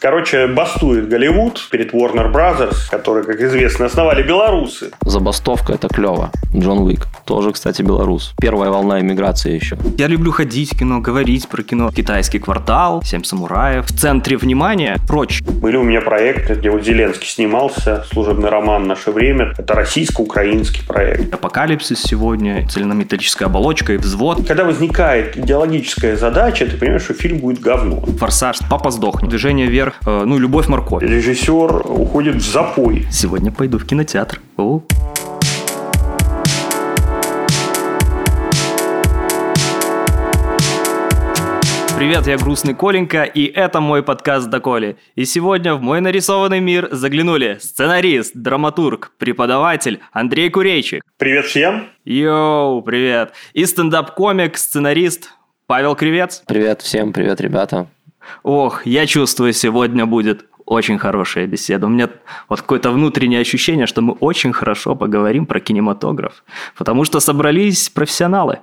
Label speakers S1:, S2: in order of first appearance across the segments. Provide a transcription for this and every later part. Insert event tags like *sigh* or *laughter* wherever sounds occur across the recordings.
S1: Короче, бастует Голливуд перед Warner Brothers, которые, как известно, основали белорусы.
S2: Забастовка – это клево. Джон Уик. Тоже, кстати, белорус. Первая волна иммиграции еще.
S3: Я люблю ходить в кино, говорить про кино. Китайский квартал, Семь самураев. В центре внимания прочь.
S1: Были у меня проекты, где вот Зеленский снимался, служебный роман «Наше время». Это российско-украинский проект.
S3: Апокалипсис сегодня, цельнометаллическая оболочка и взвод.
S1: Когда возникает идеологическая задача, ты понимаешь, что фильм будет говно.
S3: Форсаж, папа сдохнет. Движение вверх, э, ну, любовь морковь.
S1: Режиссер уходит в запой.
S3: Сегодня пойду в кинотеатр. О. Привет, я грустный Коленька, и это мой подкаст «Доколе». И сегодня в мой нарисованный мир заглянули сценарист, драматург, преподаватель Андрей Курейчик.
S1: Привет всем.
S3: Йоу, привет. И стендап-комик, сценарист Павел Кривец.
S2: Привет всем, привет, ребята.
S3: Ох, я чувствую, сегодня будет очень хорошая беседа. У меня вот какое-то внутреннее ощущение, что мы очень хорошо поговорим про кинематограф, потому что собрались профессионалы.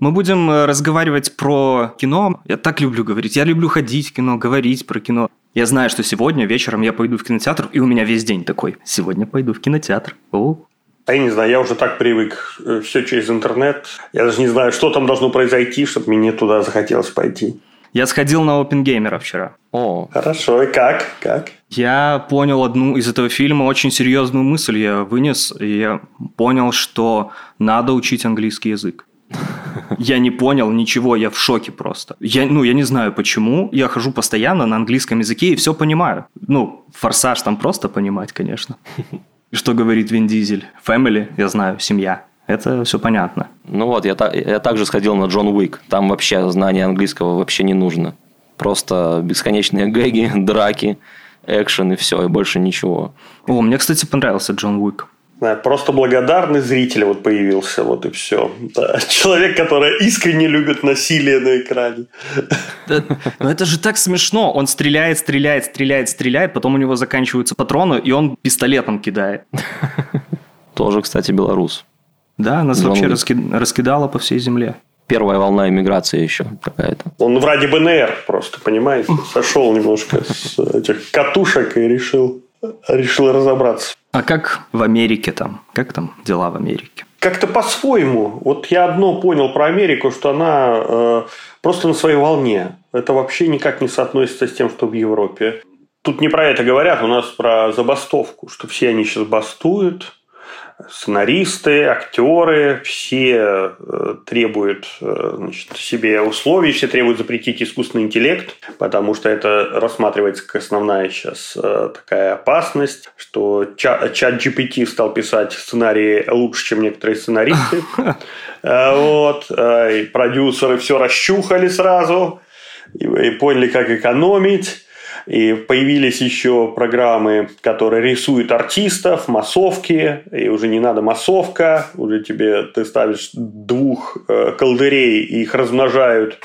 S3: Мы будем э, разговаривать про кино. Я так люблю говорить. Я люблю ходить в кино, говорить про кино. Я знаю, что сегодня вечером я пойду в кинотеатр, и у меня весь день такой. Сегодня пойду в кинотеатр. О,
S1: а я не знаю, я уже так привык. э, Все через интернет. Я даже не знаю, что там должно произойти, чтобы мне туда захотелось пойти.
S3: Я сходил на OpenGamer вчера.
S2: О,
S1: Хорошо, и как? Как?
S3: Я понял одну из этого фильма очень серьезную мысль. Я вынес, и я понял, что надо учить английский язык. *laughs* Я не понял ничего, я в шоке просто. Я, ну, я не знаю почему. Я хожу постоянно на английском языке и все понимаю. Ну, форсаж там просто понимать, конечно. И *laughs* Что говорит Вин Дизель? Family, я знаю, семья. Это все понятно.
S2: ну вот, я, та- я также сходил на Джон Уик. Там вообще знание английского вообще не нужно. Просто бесконечные гэги, *laughs* драки, экшен и все, и больше ничего.
S3: О, мне, кстати, понравился Джон Уик.
S1: Да, Просто благодарный зритель вот появился, вот и все. Человек, который искренне любит насилие на экране. *laughs*
S3: Да, но это же так смешно. Он стреляет, стреляет, стреляет, стреляет, потом у него заканчиваются патроны, и он пистолетом кидает. *laughs*
S2: Тоже, кстати, белорус.
S3: Да, нас
S2: Джон
S3: вообще раскидало по всей земле.
S2: Первая волна иммиграции еще какая-то.
S1: Он в ради БНР просто, понимаете? Сошел немножко с этих катушек и решил, решил разобраться.
S3: А как в Америке там? Как там дела в Америке?
S1: Как-то по-своему. Вот я одно понял про Америку, что она э, просто на своей волне. Это вообще никак не соотносится с тем, что в Европе. Тут не про это говорят, у нас про забастовку, что все они сейчас бастуют. Сценаристы, актеры, все э, требуют э, значит, себе условий, все требуют запретить искусственный интеллект, потому что это рассматривается как основная сейчас э, такая опасность, что ча- чат GPT стал писать сценарии лучше, чем некоторые сценаристы. *laughs* Вот. продюсеры все расщухали сразу и поняли, как экономить. И появились еще программы, которые рисуют артистов, массовки, и уже не надо массовка, уже тебе ты ставишь двух э, колдырей, и их размножают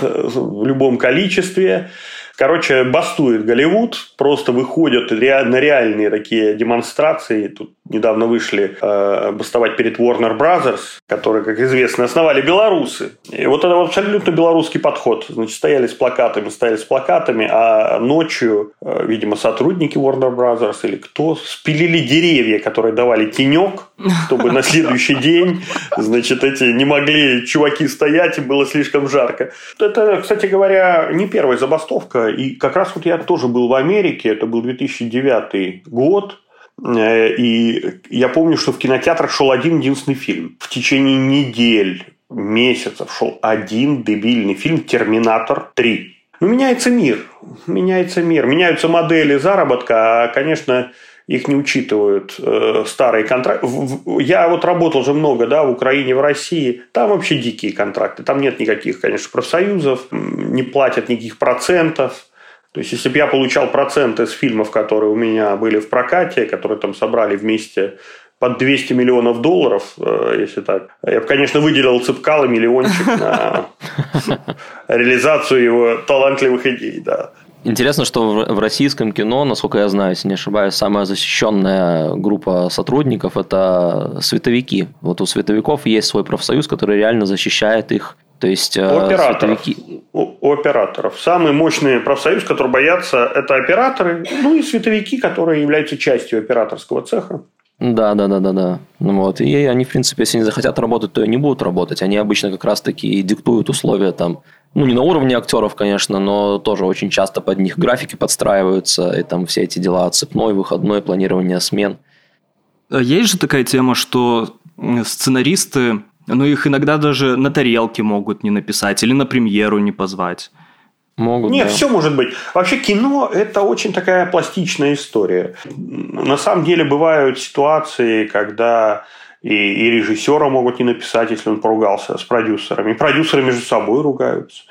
S1: э, в любом количестве. Короче, бастует Голливуд, просто выходят на реальные такие демонстрации. Тут недавно вышли э, бастовать перед Warner Brothers, которые, как известно, основали белорусы. И вот это абсолютно белорусский подход. Значит, стояли с плакатами, стояли с плакатами, а ночью, э, видимо, сотрудники Warner Brothers или кто, спилили деревья, которые давали тенек, чтобы на следующий день, значит, эти не могли чуваки стоять, им было слишком жарко. Это, кстати говоря, не первая забастовка. И как раз вот я тоже был в Америке, это был 2009 год. Э, И я помню, что в кинотеатрах шел один единственный фильм. В течение недель, месяцев шел один дебильный фильм «Терминатор 3». Ну, меняется мир. Меняется мир. Меняются модели заработка, а, конечно, их не учитывают э, старые контракты. Я вот работал же много, да, в Украине, в России. Там вообще дикие контракты. Там нет никаких, конечно, профсоюзов, не платят никаких процентов. То есть, если бы я получал проценты с фильмов, которые у меня были в прокате, которые там собрали вместе под 200 миллионов долларов, э, если так, я бы, конечно, выделил Цыпкало миллиончик на *laughs* реализацию его талантливых идей, да.
S2: Интересно, что в российском кино, насколько я знаю, если не ошибаюсь, самая защищенная группа сотрудников – это световики. Вот у световиков есть свой профсоюз, который реально защищает их. То есть
S1: у операторов. Световики... У, у операторов. Самый мощный профсоюз, который боятся, это операторы, ну и световики, которые являются частью операторского цеха.
S2: Да, да, да, да, да. Ну вот. И они, в принципе, если не захотят работать, то и не будут работать. Они обычно как раз-таки диктуют условия там, ну, не на уровне актеров, конечно, но тоже очень часто под них графики подстраиваются, и там все эти дела цепной, выходной, планирование смен.
S3: А есть же такая тема, что сценаристы, ну, их иногда даже на тарелке могут не написать или на премьеру не позвать.
S1: Могут, Нет, да. все может быть. Вообще кино – это очень такая пластичная история. На самом деле бывают ситуации, когда и, и режиссера могут не написать, если он поругался с продюсерами. И продюсеры между собой ругаются.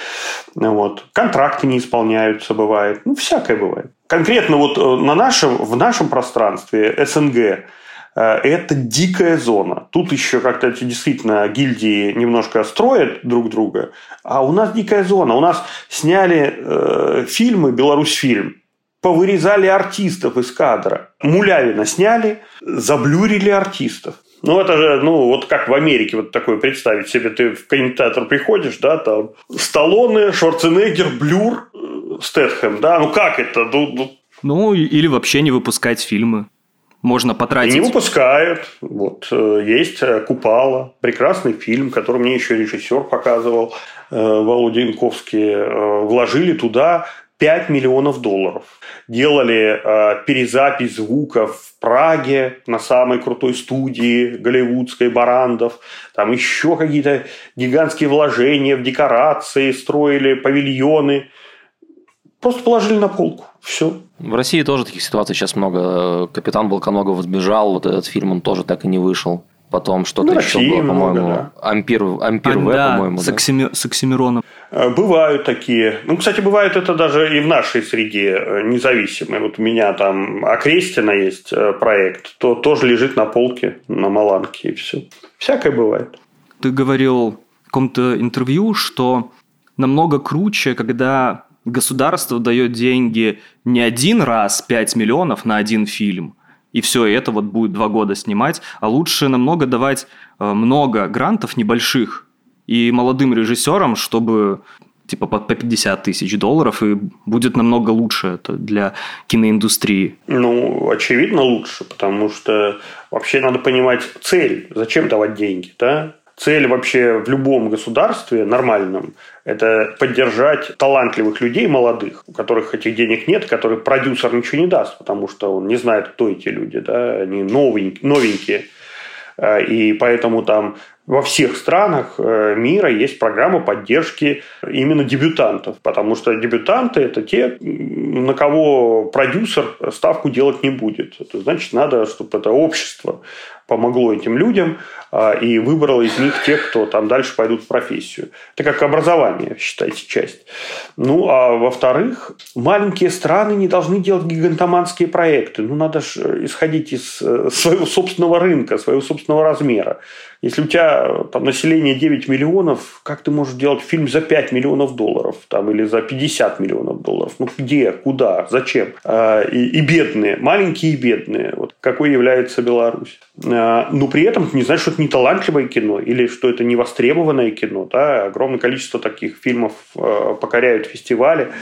S1: Вот. Контракты не исполняются, бывает. Ну, всякое бывает. Конкретно вот э, на нашем, в нашем пространстве СНГ это дикая зона. Тут еще как-то эти действительно гильдии немножко строят друг друга, а у нас дикая зона. У нас сняли э, фильмы «Беларусь фильм», повырезали артистов из кадра. Мулявина сняли, заблюрили артистов. Ну, это же, ну, вот как в Америке вот такое представить себе. Ты в кинотеатр приходишь, да, там Сталлоне, Шварценеггер, Блюр, э, Стэтхэм, да, ну как это? Ну,
S3: ну... ну или вообще не выпускать фильмы можно потратить.
S1: Не выпускают. Вот, э, есть э, «Купала», прекрасный фильм, который мне еще режиссер показывал, э, Володя Янковский. Вложили туда 5 миллионов долларов. Делали перезапись звука в Праге на самой крутой студии голливудской Барандов. Там еще какие-то гигантские вложения в декорации, строили павильоны. Просто положили на полку. Все.
S2: В России тоже таких ситуаций сейчас много. Капитан Балконогов сбежал, вот этот фильм, он тоже так и не вышел. Потом что-то ну, еще было, по-моему. Да. Ампир, Ампир В,
S3: да,
S2: по-моему.
S3: С, Оксими... с Оксимироном.
S1: Э, бывают такие. Ну, кстати, бывает это даже и в нашей среде э, независимые. Вот у меня там Окрестина есть э, проект, то тоже лежит на полке, на Маланке, и все. Всякое бывает.
S3: Ты говорил в каком-то интервью, что намного круче, когда государство дает деньги не один раз 5 миллионов на один фильм, и все это вот будет два года снимать, а лучше намного давать э, много грантов небольших и молодым режиссерам, чтобы типа по 50 тысяч долларов, и будет намного лучше это для киноиндустрии.
S1: Ну, очевидно лучше, потому что вообще надо понимать цель, зачем давать деньги, да? Цель вообще в любом государстве нормальном – это поддержать талантливых людей, молодых, у которых этих денег нет, которые продюсер ничего не даст, потому что он не знает, кто эти люди, да, они новенькие, новенькие. И поэтому там во всех странах э, мира есть программа поддержки именно дебютантов, потому что дебютанты – это те, на кого продюсер ставку делать не будет. Это значит, надо, чтобы это общество помогло этим людям а, и выбрало из них тех, кто там дальше пойдут в профессию. Это как образование, считайте, часть. Ну, а во-вторых, маленькие страны не должны делать гигантоманские проекты. Ну, надо же исходить из э, своего собственного рынка, своего собственного размера. Если у тебя там, население 9 миллионов, как ты можешь делать фильм за 5 миллионов долларов там, или за 50 миллионов долларов? Ну, где, куда, зачем? А, и, и бедные, маленькие и бедные. Вот какой является Беларусь. А, но при этом это не значит, что это не талантливое кино или что это не востребованное кино. Да? Огромное количество таких фильмов а, покоряют фестивали.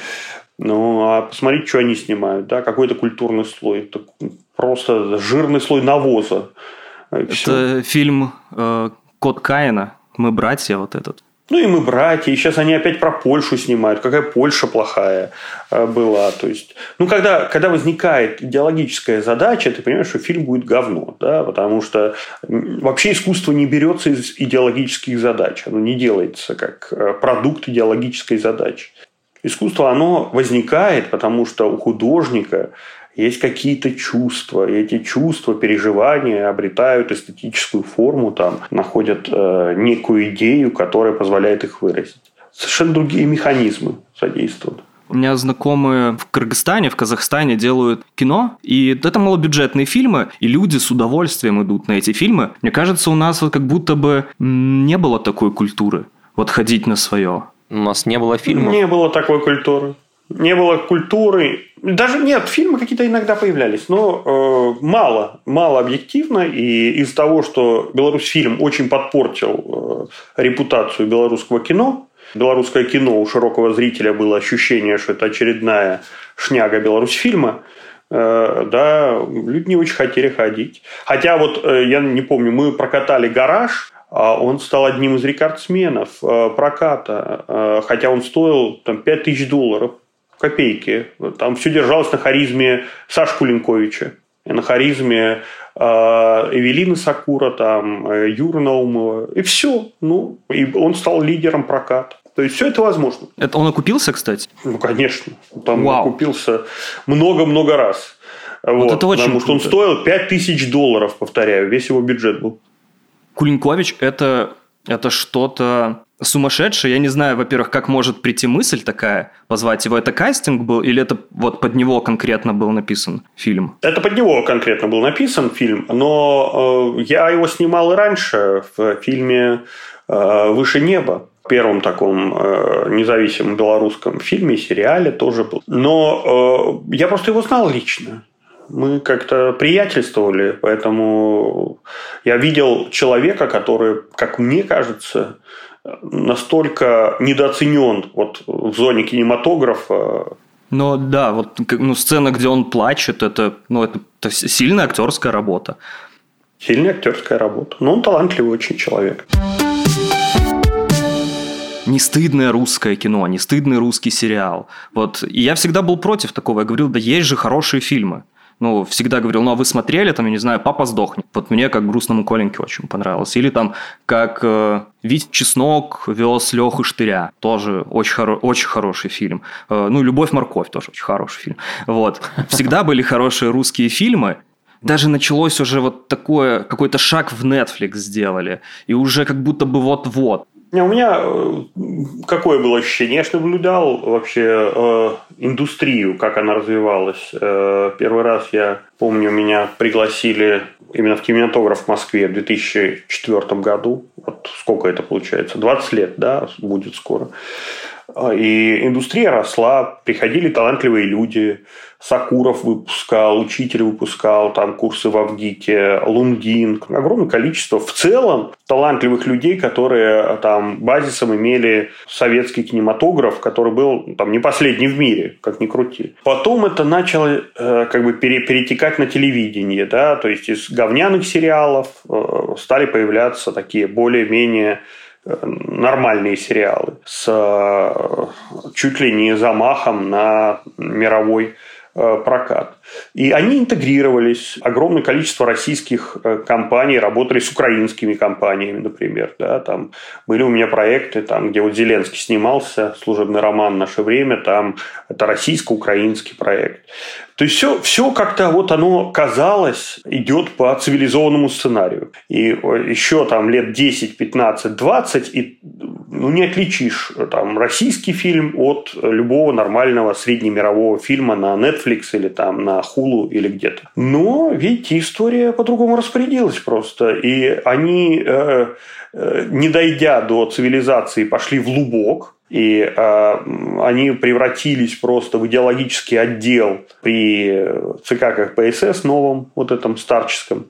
S1: Ну, а посмотрите, что они снимают. Да? Какой-то культурный слой. Это просто жирный слой навоза.
S3: Это все. фильм э, «Код Каина». Мы братья вот этот.
S1: Ну и мы братья, и сейчас они опять про Польшу снимают. Какая Польша плохая э, была. То есть, ну, когда, когда возникает идеологическая задача, ты понимаешь, что фильм будет говно. Да? Потому что вообще искусство не берется из идеологических задач. Оно не делается как э, продукт идеологической задачи. Искусство, оно возникает, потому что у художника есть какие-то чувства, и эти чувства, переживания обретают эстетическую форму, там, находят э, некую идею, которая позволяет их выразить. Совершенно другие механизмы задействуют.
S3: У меня знакомые в Кыргызстане, в Казахстане делают кино, и это малобюджетные фильмы, и люди с удовольствием идут на эти фильмы. Мне кажется, у нас вот как будто бы не было такой культуры, вот ходить на свое.
S2: У нас не было фильмов.
S1: Не было такой культуры не было культуры. Даже нет, фильмы какие-то иногда появлялись, но э, мало, мало объективно. И из того, что Беларусь фильм очень подпортил э, репутацию белорусского кино, белорусское кино у широкого зрителя было ощущение, что это очередная шняга Беларусьфильма, э, да, люди не очень хотели ходить. Хотя вот, э, я не помню, мы прокатали «Гараж», а он стал одним из рекордсменов э, проката, хотя он стоил там, 5 тысяч долларов, копейки. Там все держалось на харизме Саши Кулинковича, на харизме Эвелины Сакура, там, Юры Наумова. И все. Ну, и он стал лидером проката. То есть все это возможно.
S3: Это он окупился, кстати?
S1: Ну, конечно. Там Вау. окупился много-много раз. Вот, вот это очень Потому круто. что он стоил 5000 долларов, повторяю, весь его бюджет был.
S3: Кулинкович – это, это что-то сумасшедшее. Я не знаю, во-первых, как может прийти мысль такая, позвать его. Это кастинг был или это вот под него конкретно был написан фильм?
S1: Это под него конкретно был написан фильм, но э, я его снимал и раньше в фильме э, «Выше неба» первом таком э, независимом белорусском фильме, сериале тоже был. Но э, я просто его знал лично. Мы как-то приятельствовали, поэтому я видел человека, который, как мне кажется, настолько недооценен вот в зоне кинематографа.
S3: Но да, вот ну, сцена, где он плачет, это, ну, это, это сильная актерская работа.
S1: Сильная актерская работа. Но он талантливый очень человек
S3: не стыдное русское кино, не стыдный русский сериал. Вот. И я всегда был против такого. Я говорил, да есть же хорошие фильмы. Ну, всегда говорил, ну, а вы смотрели, там, я не знаю, «Папа сдохнет». Вот мне, как грустному Коленьке, очень понравилось. Или там, как э, Вить Чеснок вез Леху Штыря. Тоже очень, хоро- очень хороший фильм. Э, ну, «Любовь-морковь» тоже очень хороший фильм. Вот. Всегда были хорошие русские фильмы. Даже началось уже вот такое, какой-то шаг в Netflix сделали. И уже как будто бы вот-вот.
S1: У меня э, какое было ощущение? Я же наблюдал вообще э, индустрию, как она развивалась. Э, первый раз я помню, меня пригласили именно в кинематограф в Москве в 2004 году. Вот сколько это получается? 20 лет, да, будет скоро. И индустрия росла, приходили талантливые люди, Сакуров выпускал, учитель выпускал там курсы в Авгике, Лунгин. Огромное количество в целом талантливых людей, которые там базисом имели советский кинематограф, который был там не последний в мире, как ни крути. Потом это начало э, как бы перетекать на телевидение, да, то есть из говняных сериалов э, стали появляться такие более-менее э, нормальные сериалы с чуть ли не замахом на мировой Э, прокат. И они интегрировались. Огромное количество российских э, компаний работали с украинскими компаниями, например. Да, там были у меня проекты, там, где вот Зеленский снимался, служебный роман «Наше время», там это российско-украинский проект. То есть все, все как-то вот оно казалось идет по цивилизованному сценарию. И э, еще там лет 10, 15, 20, и ну, не отличишь там российский фильм от любого нормального среднемирового фильма на Netflix или там на Hulu или где-то. Но, видите, история по-другому распорядилась просто. И они, э, э, не дойдя до цивилизации, пошли в лубок, и э, они превратились просто в идеологический отдел при ЦК КПСС новом, вот этом старческом.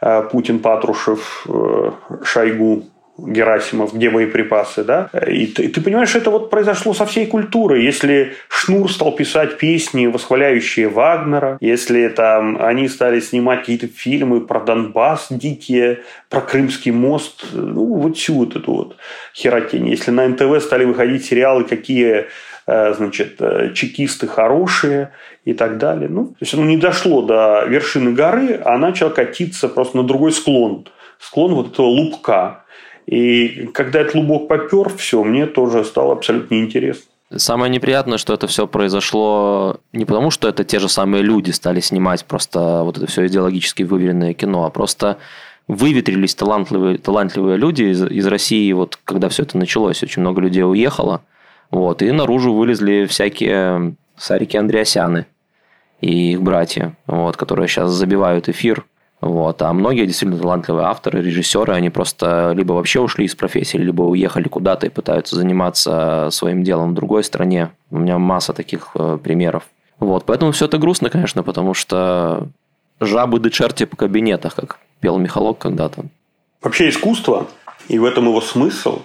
S1: Э, Путин, Патрушев, э, Шойгу, Герасимов, где боеприпасы, да? И ты, ты понимаешь, это вот произошло со всей культурой. Если Шнур стал писать песни, восхваляющие Вагнера, если там они стали снимать какие-то фильмы про Донбасс дикие, про Крымский мост, ну, вот всю вот эту вот херотень. Если на НТВ стали выходить сериалы, какие э, значит, э, чекисты хорошие и так далее. Ну, то есть оно не дошло до вершины горы, а начало катиться просто на другой склон. Склон вот этого лупка. И когда этот лубок попер, все, мне тоже стало абсолютно неинтересно.
S2: Самое неприятное, что это все произошло не потому, что это те же самые люди стали снимать просто вот это все идеологически выверенное кино, а просто выветрились талантливые, талантливые люди из, из России, вот когда все это началось, очень много людей уехало, вот, и наружу вылезли всякие Сарики Андреасяны и их братья, вот, которые сейчас забивают эфир вот. А многие действительно талантливые авторы, режиссеры, они просто либо вообще ушли из профессии, либо уехали куда-то и пытаются заниматься своим делом в другой стране. У меня масса таких э, примеров. Вот. Поэтому все это грустно, конечно, потому что жабы да черти по кабинетах, как пел Михалок когда-то.
S1: Вообще искусство, и в этом его смысл,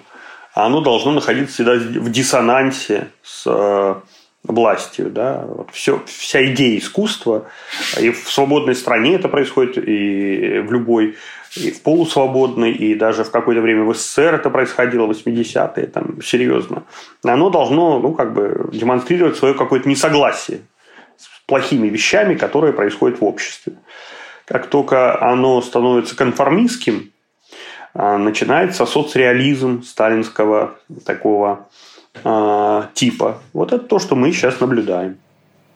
S1: оно должно находиться всегда в диссонансе с э, властью. Да? Вот все, вся идея искусства, и в свободной стране это происходит, и в любой, и в полусвободной, и даже в какое-то время в СССР это происходило, 80-е, там, серьезно. Оно должно ну, как бы демонстрировать свое какое-то несогласие с плохими вещами, которые происходят в обществе. Как только оно становится конформистским, а, начинается соцреализм сталинского такого э, типа. Вот это то, что мы сейчас наблюдаем.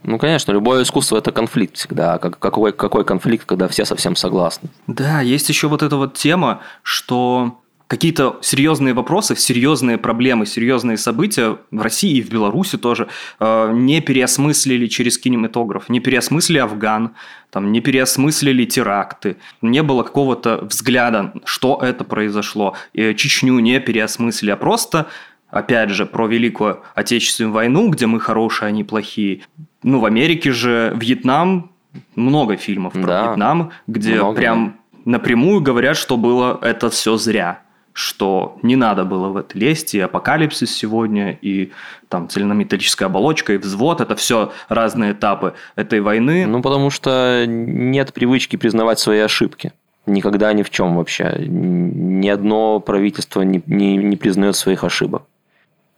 S2: Ну, конечно, любое искусство – это конфликт всегда. А какой, какой конфликт, когда все совсем согласны?
S3: Да, есть еще вот эта вот тема, что какие-то серьезные вопросы, серьезные проблемы, серьезные события в России и в Беларуси тоже э, не переосмыслили через кинематограф, не переосмыслили Афган, там, не переосмыслили теракты, не было какого-то взгляда, что это произошло, и Чечню не переосмыслили, а просто опять же, про Великую Отечественную войну, где мы хорошие, они плохие. Ну, в Америке же Вьетнам, много фильмов про да, Вьетнам, где много, прям да. напрямую говорят, что было это все зря что не надо было в это лезть, и апокалипсис сегодня, и там цельнометаллическая оболочка, и взвод, это все разные этапы этой войны.
S2: Ну, потому что нет привычки признавать свои ошибки. Никогда ни в чем вообще. Ни одно правительство не, не, не признает своих ошибок.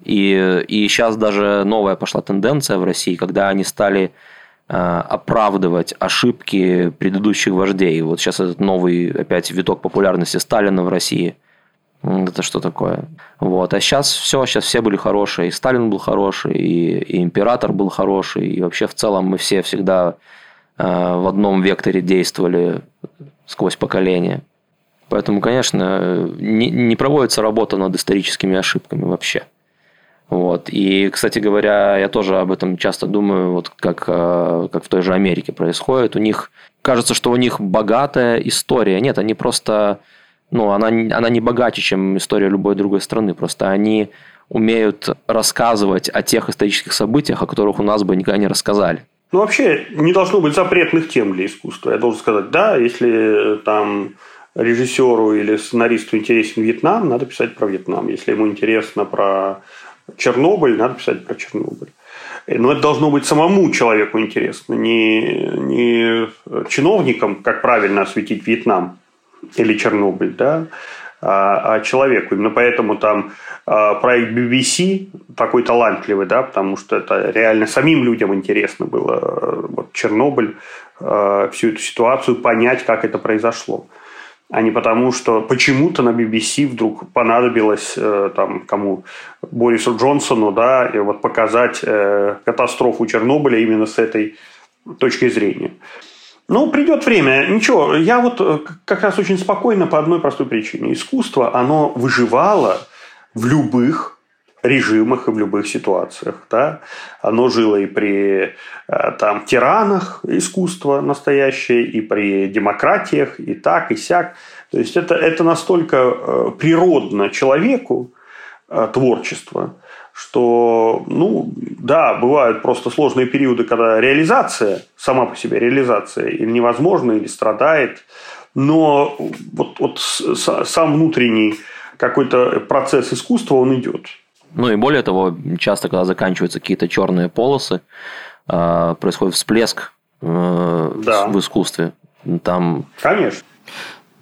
S2: И, и сейчас даже новая пошла тенденция в России, когда они стали э, оправдывать ошибки предыдущих вождей. Вот сейчас этот новый опять виток популярности Сталина в России. Это что такое? Вот. А сейчас все, сейчас все были хорошие. И Сталин был хороший, и, и император был хороший, и вообще в целом мы все всегда э, в одном векторе действовали сквозь поколения. Поэтому, конечно, не, не проводится работа над историческими ошибками вообще. Вот. И, кстати говоря, я тоже об этом часто думаю, вот как, э, как в той же Америке происходит. У них кажется, что у них богатая история. Нет, они просто... Ну, она, она не богаче, чем история любой другой страны. Просто они умеют рассказывать о тех исторических событиях, о которых у нас бы никогда не рассказали.
S1: Ну, вообще, не должно быть запретных тем для искусства. Я должен сказать, да, если там режиссеру или сценаристу интересен Вьетнам, надо писать про Вьетнам. Если ему интересно про Чернобыль, надо писать про Чернобыль. Но это должно быть самому человеку интересно, не, не чиновникам, как правильно осветить Вьетнам или Чернобыль, да, а, а человеку. Именно поэтому там а, проект BBC такой талантливый, да, потому что это реально самим людям интересно было вот, Чернобыль, а, всю эту ситуацию, понять, как это произошло а не потому, что почему-то на BBC вдруг понадобилось э, там кому Борису Джонсону, да, и вот показать э, катастрофу Чернобыля именно с этой точки зрения. Ну, придет время. Ничего, я вот э, как раз очень спокойно по одной простой причине. Искусство, оно выживало в любых режимах и в любых ситуациях. Да? Оно жило и при э, там, тиранах искусства настоящее, и при демократиях, и так, и сяк. То есть это, это настолько э, природно человеку э, творчество, что, ну, да, бывают просто сложные периоды, когда реализация, сама по себе реализация, или невозможна, или страдает, но вот, вот сам внутренний какой-то процесс искусства, он идет.
S2: Ну и более того, часто, когда заканчиваются какие-то черные полосы, а, происходит всплеск э, да. в искусстве. Там...
S1: Конечно.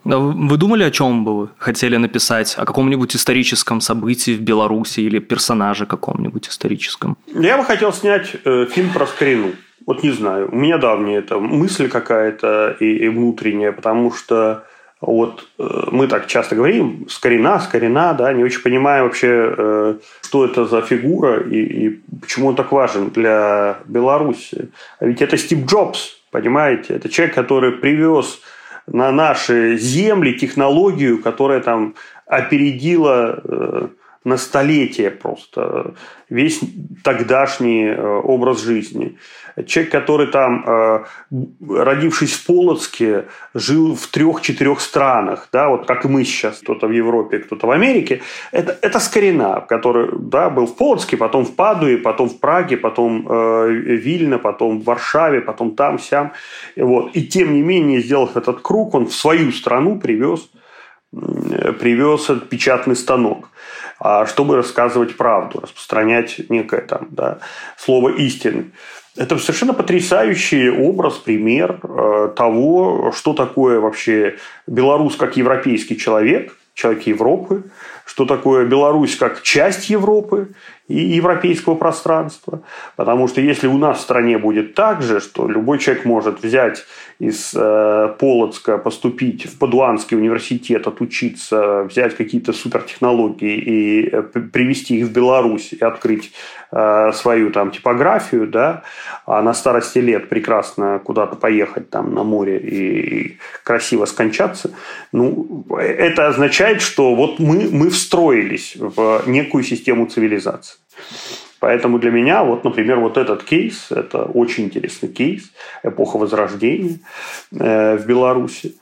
S3: Вы думали, о чем бы вы хотели написать? О каком-нибудь историческом событии в Беларуси или персонаже каком-нибудь историческом?
S1: Я бы хотел снять э, фильм про старину. Вот не знаю. У меня давняя это мысль какая-то и, и внутренняя, потому что вот э, мы так часто говорим, скорина, скорина, да, не очень понимаем вообще, э, что это за фигура и, и почему он так важен для Беларуси. А ведь это Стив Джобс, понимаете? Это человек, который привез на наши земли технологию, которая там опередила э, на столетие просто весь тогдашний образ жизни. Человек, который там, э, родившись в Полоцке, жил в трех-четырех странах, да, вот как и мы сейчас, кто-то в Европе, кто-то в Америке, это, это Скорина, который да, был в Полоцке, потом в Падуе, потом в Праге, потом э, Вильно, потом в Варшаве, потом там, сям. Вот. И тем не менее, сделав этот круг, он в свою страну привез, привез этот печатный станок. а чтобы рассказывать правду, распространять некое там, да, слово истины. Это совершенно потрясающий образ, пример э, того, что такое вообще Беларусь как европейский человек, человек Европы, что такое Беларусь как часть Европы и европейского пространства. Потому что если у нас в стране будет так же, что любой человек может взять из э, Полоцка, поступить в Падуанский университет, отучиться, взять какие-то супертехнологии и э, привести их в Беларусь и открыть э, свою там типографию, да, а на старости лет прекрасно куда-то поехать там на море и, и красиво скончаться, ну, это означает, что вот мы, мы встроились в некую систему цивилизации. Поэтому для меня, вот, например, вот этот кейс, это очень интересный кейс, эпоха Возрождения э, в Беларуси.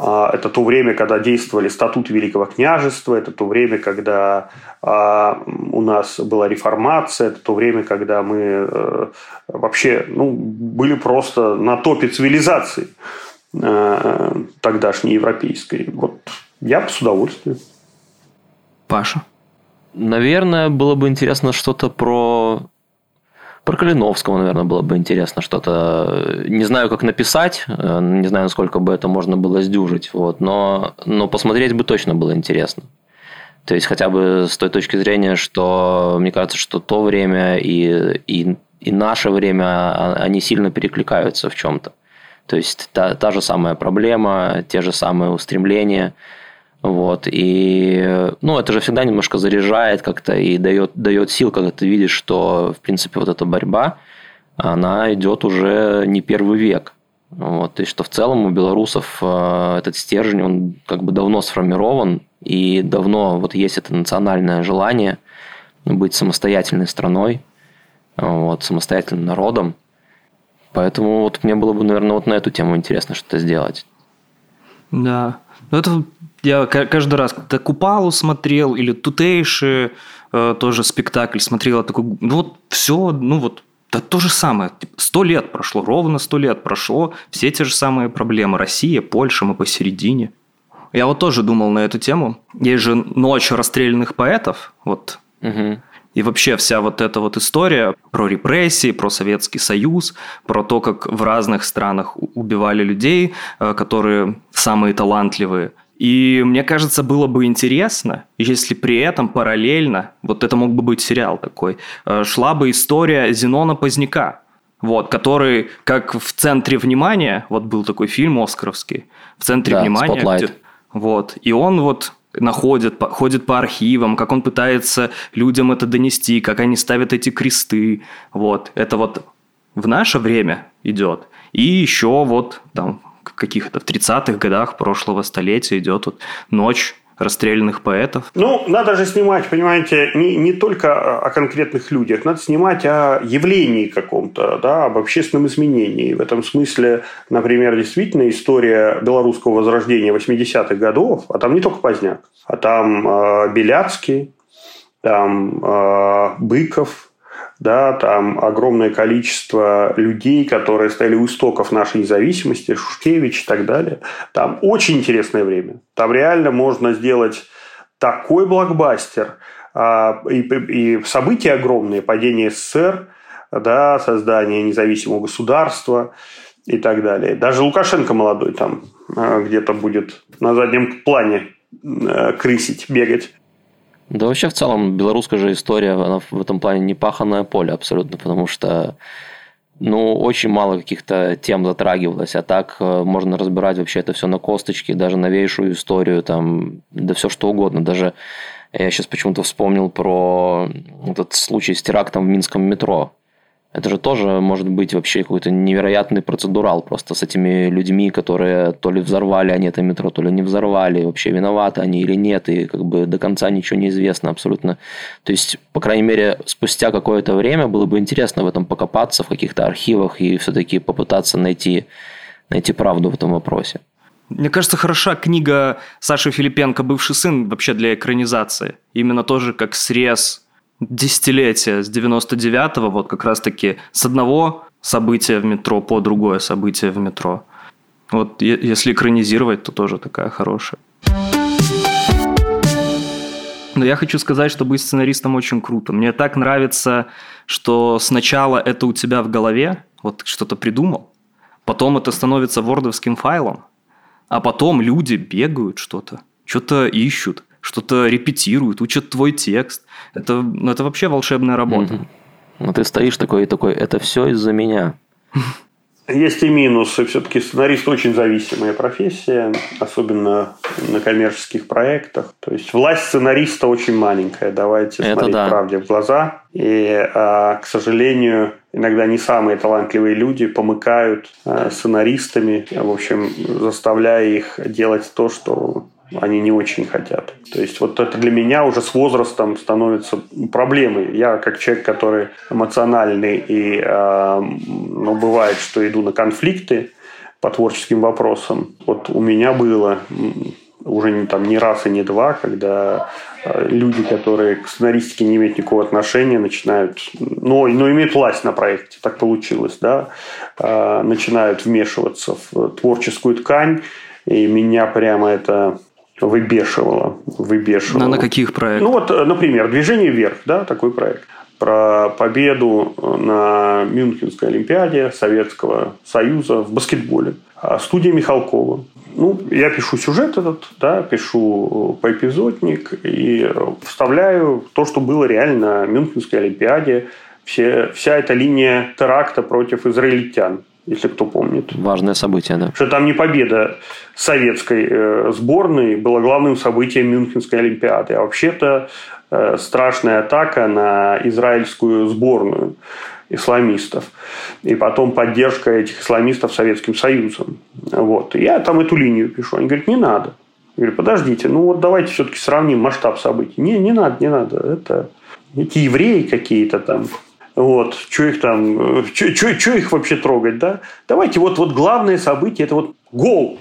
S1: А, это то время, когда действовали статуты Великого княжества, это то время, когда а, у нас была реформация, это то время, когда мы э, вообще ну, были просто на топе цивилизации э, тогдашней европейской. Вот я с удовольствием.
S3: Паша?
S2: Наверное, было бы интересно что-то про... Про Калиновского, наверное, было бы интересно что-то. Не знаю, как написать, э, не знаю, насколько бы это можно было сдюжить, вот, но, но посмотреть бы точно было интересно. То есть хотя бы с той точки зрения, что мне кажется, что то время и, и, и наше время, а, они сильно перекликаются в чем-то. То есть та, та же самая проблема, те же самые устремления – вот, и, ну, это же всегда немножко заряжает как-то и дает, дает сил, когда ты видишь, что, в принципе, вот эта борьба, она идет уже не первый век. Вот, и что в целом у белорусов э, этот стержень, он как бы давно сформирован, и давно вот есть это национальное желание быть самостоятельной страной, вот, самостоятельным народом. Поэтому вот мне было бы, наверное, вот на эту тему интересно что-то сделать.
S3: Да. Ну, это я каждый раз, когда Купалу смотрел, или Тутейши, э, тоже спектакль смотрел, такой, ну вот все, ну вот да то же самое. Типа, сто лет прошло, ровно сто лет прошло, все те же самые проблемы. Россия, Польша, мы посередине. Я вот тоже думал на эту тему. Есть же «Ночь расстрелянных поэтов». Вот. Угу. И вообще вся вот эта вот история про репрессии, про Советский Союз, про то, как в разных странах убивали людей, э, которые самые талантливые. И мне кажется, было бы интересно, если при этом параллельно, вот это мог бы быть сериал такой, э, шла бы история Зенона Поздняка, вот, который как в центре внимания, вот был такой фильм Оскаровский, в центре да, внимания, где, вот, и он вот находит, ходит по архивам, как он пытается людям это донести, как они ставят эти кресты, вот, это вот в наше время идет. И еще вот там каких-то в 30-х годах прошлого столетия идет вот ночь расстрелянных поэтов.
S1: Ну, надо же снимать, понимаете, не, не только о конкретных людях, надо снимать о явлении каком-то, да, об общественном изменении. В этом смысле, например, действительно история белорусского возрождения 80-х годов, а там не только Поздняк, а там э, Беляцкий, там э, Быков, да, там огромное количество людей, которые стояли у истоков нашей независимости, Шушкевич и так далее. Там очень интересное время. Там реально можно сделать такой блокбастер, а, и, и события огромные, падение СССР, да, создание независимого государства и так далее. Даже Лукашенко молодой там а, где-то будет на заднем плане а, крысить, бегать.
S2: Да вообще в целом белорусская же история, она в этом плане не паханное поле абсолютно, потому что ну, очень мало каких-то тем затрагивалось, а так э, можно разбирать вообще это все на косточке, даже новейшую историю, там, да все что угодно. Даже я сейчас почему-то вспомнил про этот случай с терактом в Минском метро. Это же тоже может быть вообще какой-то невероятный процедурал просто с этими людьми, которые то ли взорвали они это метро, то ли не взорвали, вообще виноваты они или нет, и как бы до конца ничего не известно абсолютно. То есть, по крайней мере, спустя какое-то время было бы интересно в этом покопаться, в каких-то архивах и все-таки попытаться найти, найти правду в этом вопросе.
S3: Мне кажется, хороша книга Саши Филипенко «Бывший сын» вообще для экранизации. Именно тоже как срез десятилетия с 99-го, вот как раз-таки с одного события в метро по другое событие в метро. Вот если экранизировать, то тоже такая хорошая. Но я хочу сказать, что быть сценаристом очень круто. Мне так нравится, что сначала это у тебя в голове, вот что-то придумал, потом это становится вордовским файлом, а потом люди бегают что-то, что-то ищут, что-то репетируют, учат твой текст. Это, ну, это вообще волшебная работа. Угу.
S2: Ну, ты стоишь такой и такой, это все из-за меня.
S1: Есть и минусы. Все-таки сценарист очень зависимая профессия, особенно на коммерческих проектах. То есть власть сценариста очень маленькая. Давайте Это смотреть да. правде в глаза. И, а, к сожалению, иногда не самые талантливые люди помыкают а, сценаристами, в общем, заставляя их делать то, что они не очень хотят. То есть вот это для меня уже с возрастом становится проблемой. Я как человек, который эмоциональный и э, ну, бывает, что иду на конфликты по творческим вопросам. Вот у меня было уже не, там, не раз и не два, когда э, люди, которые к сценаристике не имеют никакого отношения, начинают, но, но имеют власть на проекте, так получилось, да, э, начинают вмешиваться в творческую ткань, и меня прямо это выбешивало. выбешивало.
S3: На, на каких проектах?
S1: Ну вот, например, «Движение вверх», да, такой проект про победу на Мюнхенской Олимпиаде Советского Союза в баскетболе. А студия Михалкова. Ну, я пишу сюжет этот, да, пишу поэпизодник и вставляю то, что было реально на Мюнхенской Олимпиаде. Все, вся эта линия теракта против израильтян если кто помнит.
S2: Важное событие, да.
S1: Что там не победа советской э, сборной была главным событием Мюнхенской Олимпиады, а вообще-то э, страшная атака на израильскую сборную исламистов. И потом поддержка этих исламистов Советским Союзом. Вот. И я там эту линию пишу. Они говорят, не надо. Я говорю, подождите, ну вот давайте все-таки сравним масштаб событий. Не, не надо, не надо. Это эти евреи какие-то там, вот, что их там, что их вообще трогать, да? Давайте вот, вот главное событие, это вот гол.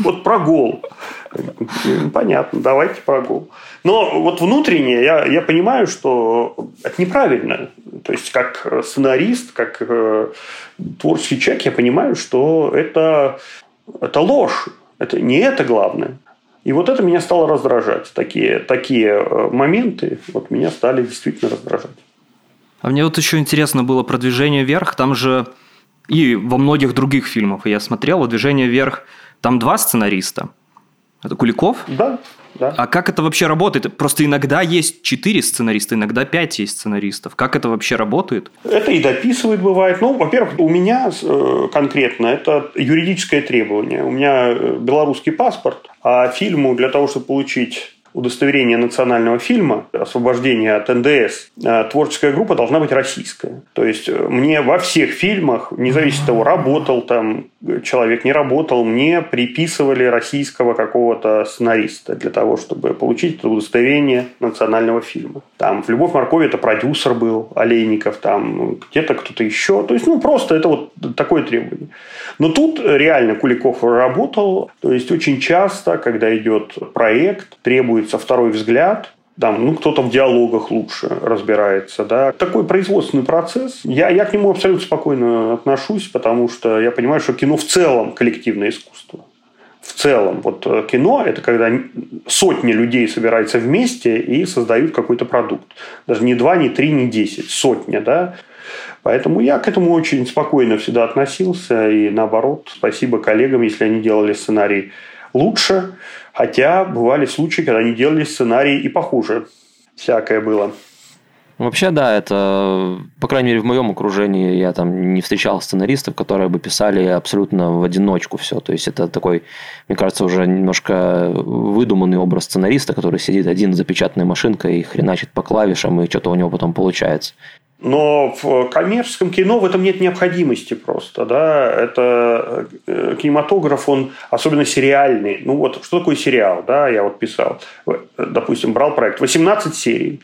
S1: Вот про гол. Понятно, давайте про гол. Но вот внутреннее я, я понимаю, что это неправильно. То есть, как сценарист, как э, творческий человек, я понимаю, что это, это ложь. Это не это главное. И вот это меня стало раздражать. Такие, такие э, моменты вот меня стали действительно раздражать.
S3: А мне вот еще интересно было про «Движение вверх». Там же и во многих других фильмах я смотрел, «Движение вверх» там два сценариста. Это Куликов?
S1: Да, да.
S3: А как это вообще работает? Просто иногда есть четыре сценариста, иногда пять есть сценаристов. Как это вообще работает?
S1: Это и дописывает бывает. Ну, во-первых, у меня э, конкретно это юридическое требование. У меня э, белорусский паспорт, а фильму для того, чтобы получить удостоверение национального фильма, освобождение от НДС, э, творческая группа должна быть российская. То есть э, мне во всех фильмах, независимо от того, работал там человек, не работал, мне приписывали российского какого-то сценариста для того, чтобы получить это удостоверение национального фильма. Там в «Любовь моркови» это продюсер был, Олейников, там где-то кто-то еще. То есть, ну, просто это вот такое требование. Но тут реально Куликов работал. То есть, очень часто, когда идет проект, требуется второй взгляд, там, ну, кто-то в диалогах лучше разбирается, да. Такой производственный процесс. Я, я к нему абсолютно спокойно отношусь, потому что я понимаю, что кино в целом коллективное искусство. В целом, вот э, кино – это когда сотни людей собираются вместе и создают какой-то продукт. Даже не два, не три, не десять, сотня, да. Поэтому я к этому очень спокойно всегда относился. И наоборот, спасибо коллегам, если они делали сценарий лучше. Хотя бывали случаи, когда они делали сценарий и похуже. Всякое было.
S2: Вообще, да, это, по крайней мере, в моем окружении я там не встречал сценаристов, которые бы писали абсолютно в одиночку все. То есть, это такой, мне кажется, уже немножко выдуманный образ сценариста, который сидит один за печатной машинкой и хреначит по клавишам, и что-то у него потом получается.
S1: Но в коммерческом кино в этом нет необходимости просто. Да? Это э, кинематограф, он особенно сериальный. Ну вот, что такое сериал? Да, я вот писал. Допустим, брал проект 18 серий.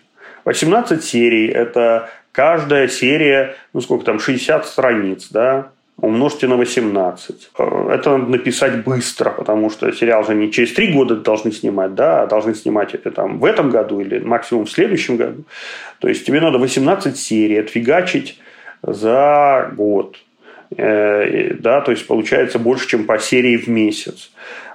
S1: 18 серий – это каждая серия, ну сколько там, 60 страниц, да, умножьте на 18. Э, это надо написать быстро, потому что сериал же не через три года должны снимать, да, а должны снимать это там в этом году или максимум в следующем году. То есть тебе надо 18 серий отфигачить за год. Э, да, то есть получается больше, чем по серии в месяц.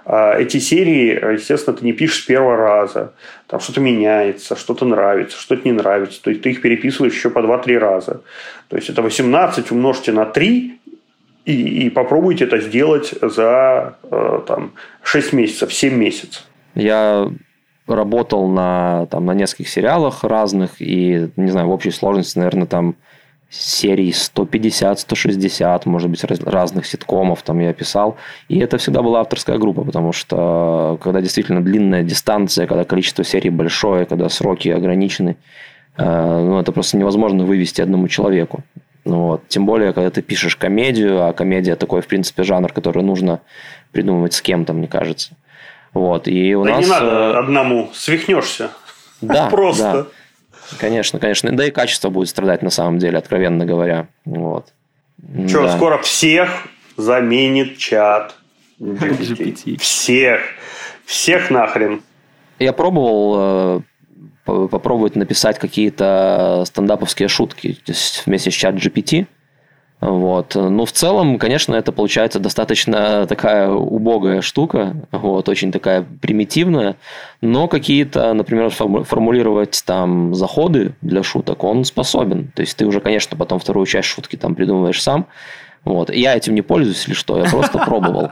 S1: А эти серии, естественно, ты не пишешь с первого раза. Там что-то меняется, что-то нравится, что-то не нравится. То есть ты их переписываешь еще по 2-3 раза. То есть это 18 умножьте на 3 и, и попробуйте это сделать за э, там, 6 месяцев, 7 месяцев.
S2: Я работал на, там, на нескольких сериалах разных, и, не знаю, в общей сложности, наверное, там серий 150, 160, может быть, разных ситкомов там я писал. И это всегда была авторская группа, потому что когда действительно длинная дистанция, когда количество серий большое, когда сроки ограничены, э, ну, это просто невозможно вывести одному человеку. Ну, вот. Тем более, когда ты пишешь комедию, а комедия такой, в принципе, жанр, который нужно придумывать с кем-то, мне кажется. Вот. И у
S1: да
S2: нас...
S1: не надо э, одному, свихнешься.
S2: Да, *laughs*
S1: Просто.
S2: Да. Конечно, конечно. Да и качество будет страдать на самом деле, откровенно говоря. Вот.
S1: Что,
S2: да.
S1: скоро всех заменит чат.
S3: GPT.
S1: Всех. Всех нахрен.
S2: Я пробовал э, попробовать написать какие-то стендаповские шутки вместе с чат GPT. Вот. Ну, в целом, конечно, это получается достаточно такая убогая штука, вот, очень такая примитивная, но какие-то, например, формулировать там заходы для шуток он способен. То есть ты уже, конечно, потом вторую часть шутки там придумываешь сам. Вот. Я этим не пользуюсь или что, я просто *laughs* пробовал.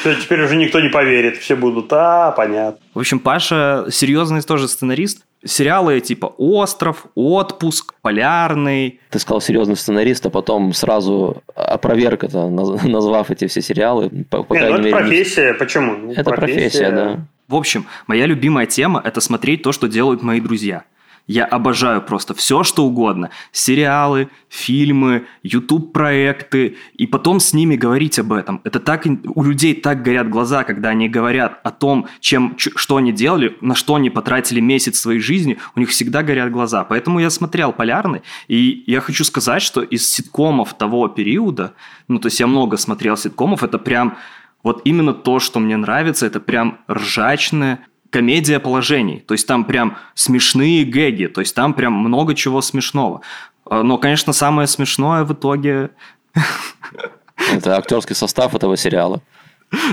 S1: Все, теперь уже никто не поверит. Все будут, а, понятно.
S3: В общем, Паша серьезный тоже сценарист. Сериалы типа «Остров», «Отпуск», «Полярный».
S2: Ты сказал серьезный сценарист, а потом сразу опроверг это, *laughs* назвав эти все сериалы.
S1: По, по Нет, ну это профессия. Почему?
S2: Это профессия, профессия да.
S3: В общем, моя любимая тема – это смотреть то, что делают мои друзья – я обожаю просто все, что угодно. Сериалы, фильмы, YouTube-проекты. И потом с ними говорить об этом. Это так... У людей так горят глаза, когда они говорят о том, чем, что они делали, на что они потратили месяц своей жизни. У них всегда горят глаза. Поэтому я смотрел «Полярный». И я хочу сказать, что из ситкомов того периода... Ну, то есть я много смотрел ситкомов. Это прям... Вот именно то, что мне нравится, это прям ржачное, комедия положений. То есть там прям смешные гэги, то есть там прям много чего смешного. А, но, конечно, самое смешное в итоге... *laughs*
S2: Это актерский состав этого сериала.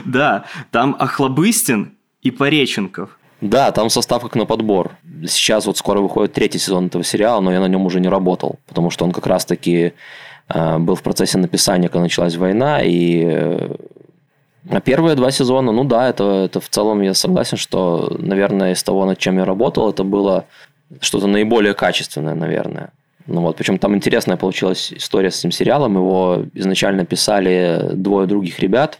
S3: Да, там Охлобыстин и Пореченков.
S2: Да, там состав как на подбор. Сейчас вот скоро выходит третий сезон этого сериала, но я на нем уже не работал, потому что он как раз-таки э, был в процессе написания, когда началась война, и э, первые два сезона, ну да, это, это в целом я согласен, что, наверное, из того, над чем я работал, это было что-то наиболее качественное, наверное. Ну вот, причем там интересная получилась история с этим сериалом. Его изначально писали двое других ребят,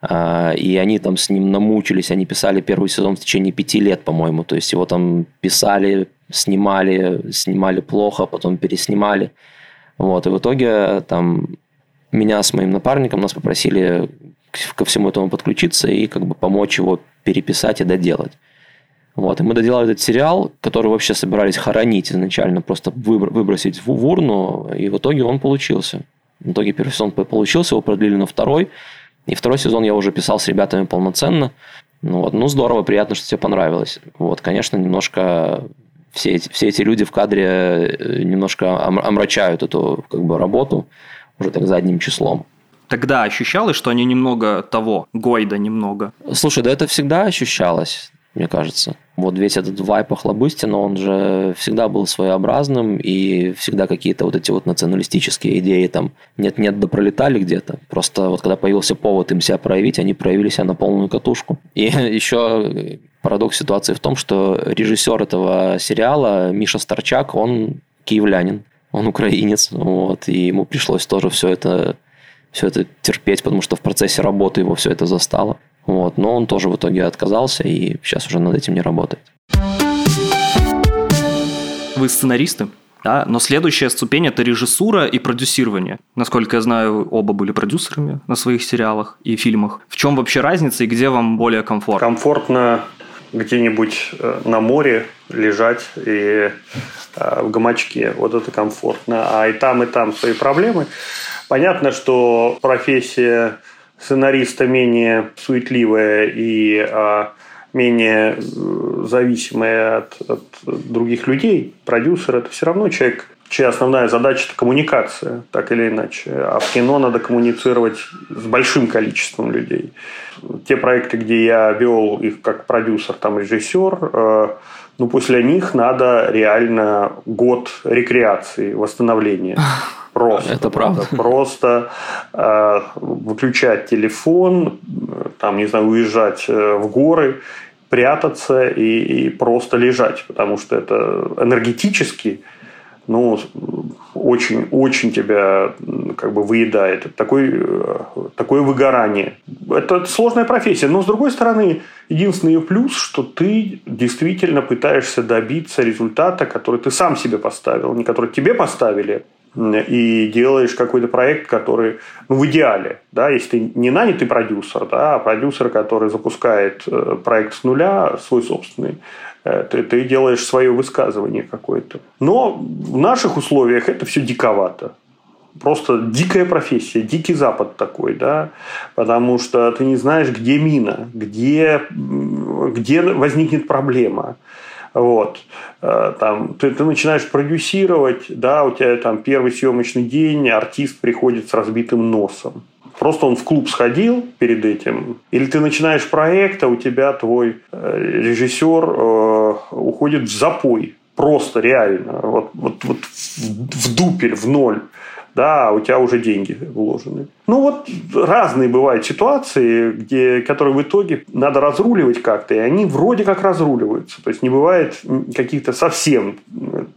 S2: а, и они там с ним намучились. Они писали первый сезон в течение пяти лет, по-моему. То есть его там писали, снимали, снимали плохо, потом переснимали. Вот, и в итоге там меня с моим напарником нас попросили ко всему этому подключиться и как бы помочь его переписать и доделать. Вот. И мы доделали этот сериал, который вообще собирались хоронить изначально, просто выбросить в урну, и в итоге он получился. В итоге первый сезон получился, его продлили на второй, и второй сезон я уже писал с ребятами полноценно. Ну, вот. ну здорово, приятно, что тебе понравилось. Вот, конечно, немножко все эти, все эти люди в кадре э, немножко омрачают эту как бы, работу уже так задним числом
S3: тогда ощущалось, что они немного того, Гойда немного?
S2: Слушай, да это всегда ощущалось, мне кажется. Вот весь этот вайп Охлобыстина, он же всегда был своеобразным, и всегда какие-то вот эти вот националистические идеи там нет-нет да пролетали где-то. Просто вот когда появился повод им себя проявить, они проявили себя на полную катушку. И *laughs* еще парадокс ситуации в том, что режиссер этого сериала, Миша Старчак, он киевлянин, он украинец, вот, и ему пришлось тоже все это все это терпеть, потому что в процессе работы его все это застало. Вот. Но он тоже в итоге отказался и сейчас уже над этим не работает.
S3: Вы сценаристы? Да, но следующая ступень – это режиссура и продюсирование. Насколько я знаю, оба были продюсерами на своих сериалах и фильмах. В чем вообще разница и где вам более комфортно?
S1: Комфортно где-нибудь э, на море лежать и э, в гамачке. Вот это комфортно. А и там, и там свои проблемы. Понятно, что профессия сценариста менее суетливая и а, менее э, зависимая от, от других людей. Продюсер – это все равно человек чья основная задача – это коммуникация, так или иначе. А в кино надо коммуницировать с большим количеством людей. Те проекты, где я вел их как продюсер, там режиссер, э, ну, после них надо реально год рекреации, восстановления. *laughs* Просто.
S2: Это правда.
S1: Просто э, выключать телефон, там, не знаю, уезжать э, в горы, прятаться и, и просто лежать, потому что это энергетически ну, очень, очень тебя как бы выедает. Это такой, э, такое выгорание. Это сложная профессия. Но, с другой стороны, единственный ее плюс, что ты действительно пытаешься добиться результата, который ты сам себе поставил, не который тебе поставили, и делаешь какой-то проект, который, ну, в идеале, да, если ты не нанятый продюсер, да, а продюсер, который запускает э, проект с нуля, свой собственный, э, ты, ты делаешь свое высказывание какое-то. Но в наших условиях это все диковато. Просто дикая профессия, дикий запад такой, да, потому что ты не знаешь, где мина, где, где возникнет проблема. Вот. Э, там, ты, ты начинаешь продюсировать, да, у тебя там первый съемочный день, артист приходит с разбитым носом. Просто он в клуб сходил перед этим. Или ты начинаешь проект, а у тебя твой э, режиссер э, уходит в запой. Просто реально. Вот, вот, вот в, дупель, в ноль да, у тебя уже деньги вложены. Ну вот разные бывают ситуации, где, которые в итоге надо разруливать как-то, и они вроде как разруливаются. То есть не бывает каких-то совсем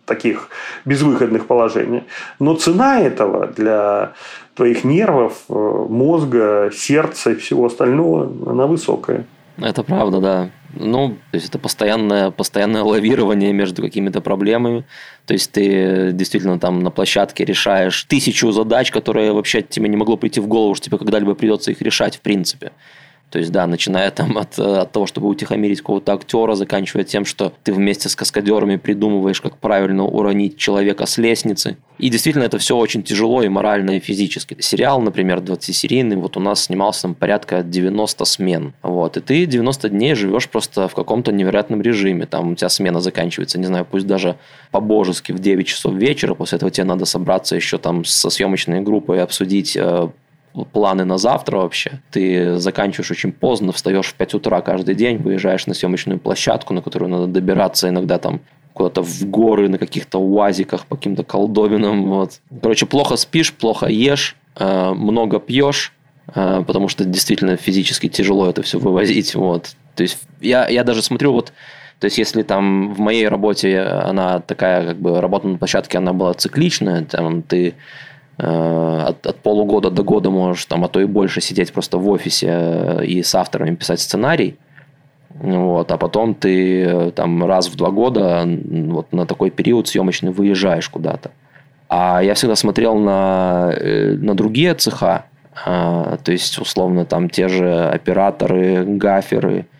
S1: таких безвыходных положений. Но цена этого для твоих нервов, э, мозга, сердца и всего остального, она высокая.
S2: Это правда, да. Ну, то есть это постоянное, постоянное лавирование между какими-то проблемами. То есть ты действительно там на площадке решаешь тысячу задач, которые вообще тебе не могло прийти в голову, что тебе когда-либо придется их решать в принципе. То есть, да, начиная там от, от того, чтобы утихомирить какого-то актера, заканчивая тем, что ты вместе с каскадерами придумываешь, как правильно уронить человека с лестницы. И действительно, это все очень тяжело и морально, и физически. Сериал, например, 20-серийный, вот у нас снимался там порядка 90 смен. Вот, и ты 90 дней живешь просто в каком-то невероятном режиме. Там у тебя смена заканчивается, не знаю, пусть даже по-божески в 9 часов вечера. После этого тебе надо собраться еще там со съемочной группой и обсудить э, планы на завтра вообще. Ты заканчиваешь очень поздно, встаешь в 5 утра каждый день, выезжаешь на съемочную площадку, на которую надо добираться иногда там куда-то в горы на каких-то уазиках по каким-то колдовинам. Вот. Короче, плохо спишь, плохо ешь, э, много пьешь, э, потому что действительно физически тяжело это все вывозить. Вот. То есть я, я даже смотрю, вот то есть, если там в моей работе она такая, как бы, работа на площадке, она была цикличная, там ты от, от полугода до года можешь там, а то и больше сидеть просто в офисе э, и с авторами писать сценарий. Вот, а потом ты э, там раз в два года вот на такой период съемочный выезжаешь куда-то. А я всегда смотрел на, на другие цеха, то есть, условно, там те же операторы, гаферы, Э,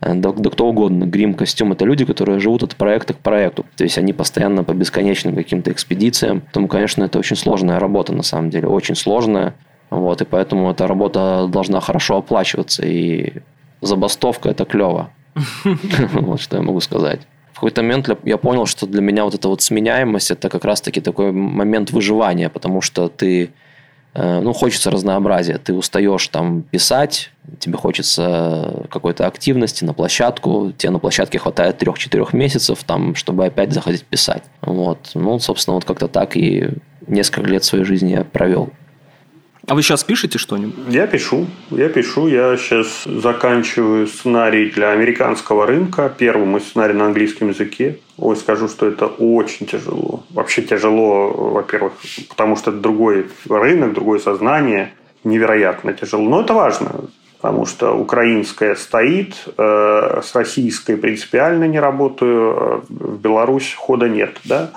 S2: да, да кто угодно, грим, костюм, это люди, которые живут от проекта к проекту. То есть они постоянно по бесконечным каким-то экспедициям. Поэтому, конечно, это очень сложная работа на самом деле, очень сложная. Вот, и поэтому эта работа должна хорошо оплачиваться. И забастовка – это клево. *laughs* Вот что я могу сказать. В какой-то момент я понял, что для меня вот эта вот сменяемость – это как раз-таки такой момент выживания, потому что ты Э, ну, хочется разнообразия. Ты устаешь там писать, тебе хочется какой-то активности на площадку, тебе на площадке хватает трех-четырех месяцев, там, чтобы опять заходить писать. Вот. Ну, собственно, вот как-то так и несколько лет своей жизни я провел.
S3: А вы сейчас пишете что-нибудь?
S1: Я пишу. Я пишу. Я сейчас заканчиваю сценарий для американского рынка. Первый мой сценарий на английском языке. Ой, скажу, что это очень тяжело. Вообще тяжело, во-первых, потому что это другой рынок, другое сознание. Невероятно тяжело. Но это важно потому что украинская стоит, э, с российской принципиально не работаю, э, в Беларусь хода нет. Да?